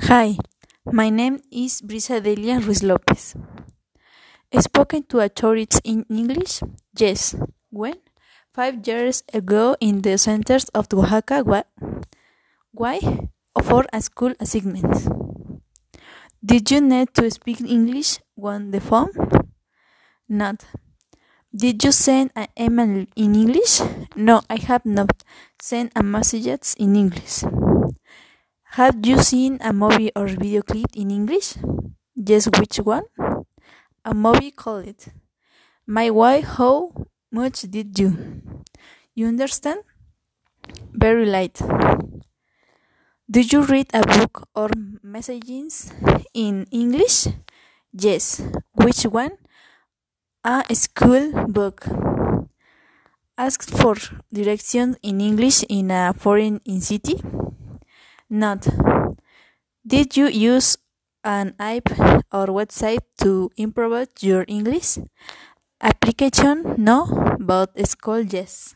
Hi, my name is Brisa Delia Ruiz Lopez. Spoken to a tourist in English? Yes. When? Five years ago in the centers of Oaxaca. Why? For a school assignment. Did you need to speak English on the phone? Not. Did you send an email in English? No, I have not sent a message in English. Have you seen a movie or video clip in English? Yes, which one? A movie called My Wife. How much did you? You understand? Very light. Do you read a book or messages in English? Yes. Which one? A school book. Ask for directions in English in a foreign in city? Not. Did you use an app or website to improve your English? Application? No, but school? Yes.